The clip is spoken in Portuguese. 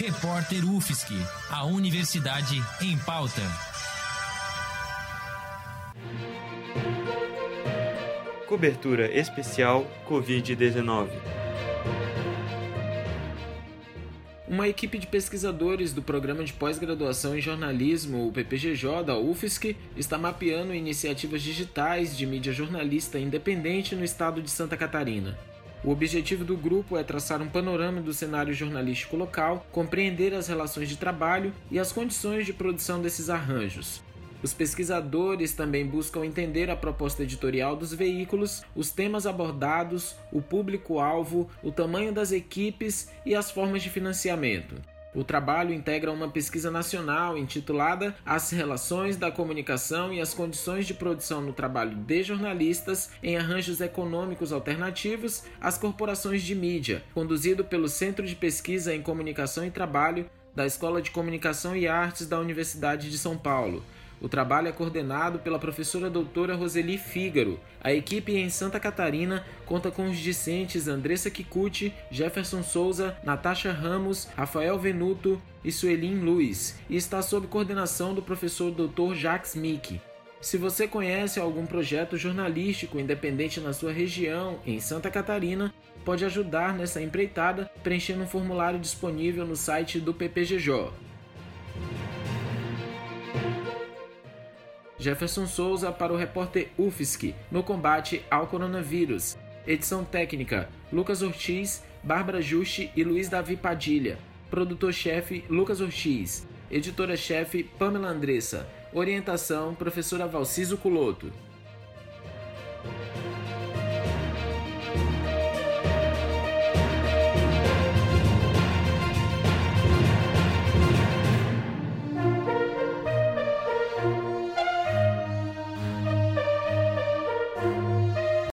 Repórter UFSC, a Universidade em Pauta. Cobertura especial Covid-19. Uma equipe de pesquisadores do Programa de Pós-Graduação em Jornalismo, o PPGJ, da UFSC, está mapeando iniciativas digitais de mídia jornalista independente no estado de Santa Catarina. O objetivo do grupo é traçar um panorama do cenário jornalístico local, compreender as relações de trabalho e as condições de produção desses arranjos. Os pesquisadores também buscam entender a proposta editorial dos veículos, os temas abordados, o público-alvo, o tamanho das equipes e as formas de financiamento. O trabalho integra uma pesquisa nacional intitulada As Relações da Comunicação e as Condições de Produção no Trabalho de Jornalistas em Arranjos Econômicos Alternativos às Corporações de Mídia, conduzido pelo Centro de Pesquisa em Comunicação e Trabalho da Escola de Comunicação e Artes da Universidade de São Paulo. O trabalho é coordenado pela professora doutora Roseli Fígaro. A equipe em Santa Catarina conta com os discentes Andressa Kikuchi, Jefferson Souza, Natasha Ramos, Rafael Venuto e Suelin Luiz, e está sob coordenação do professor Dr. Jacques Mick. Se você conhece algum projeto jornalístico independente na sua região, em Santa Catarina, pode ajudar nessa empreitada preenchendo um formulário disponível no site do PPGJ. Jefferson Souza para o repórter UFSC no combate ao coronavírus. Edição técnica: Lucas Ortiz, Bárbara Juste e Luiz Davi Padilha. Produtor-chefe: Lucas Ortiz. Editora-chefe: Pamela Andressa. Orientação: Professora Valciso Culoto.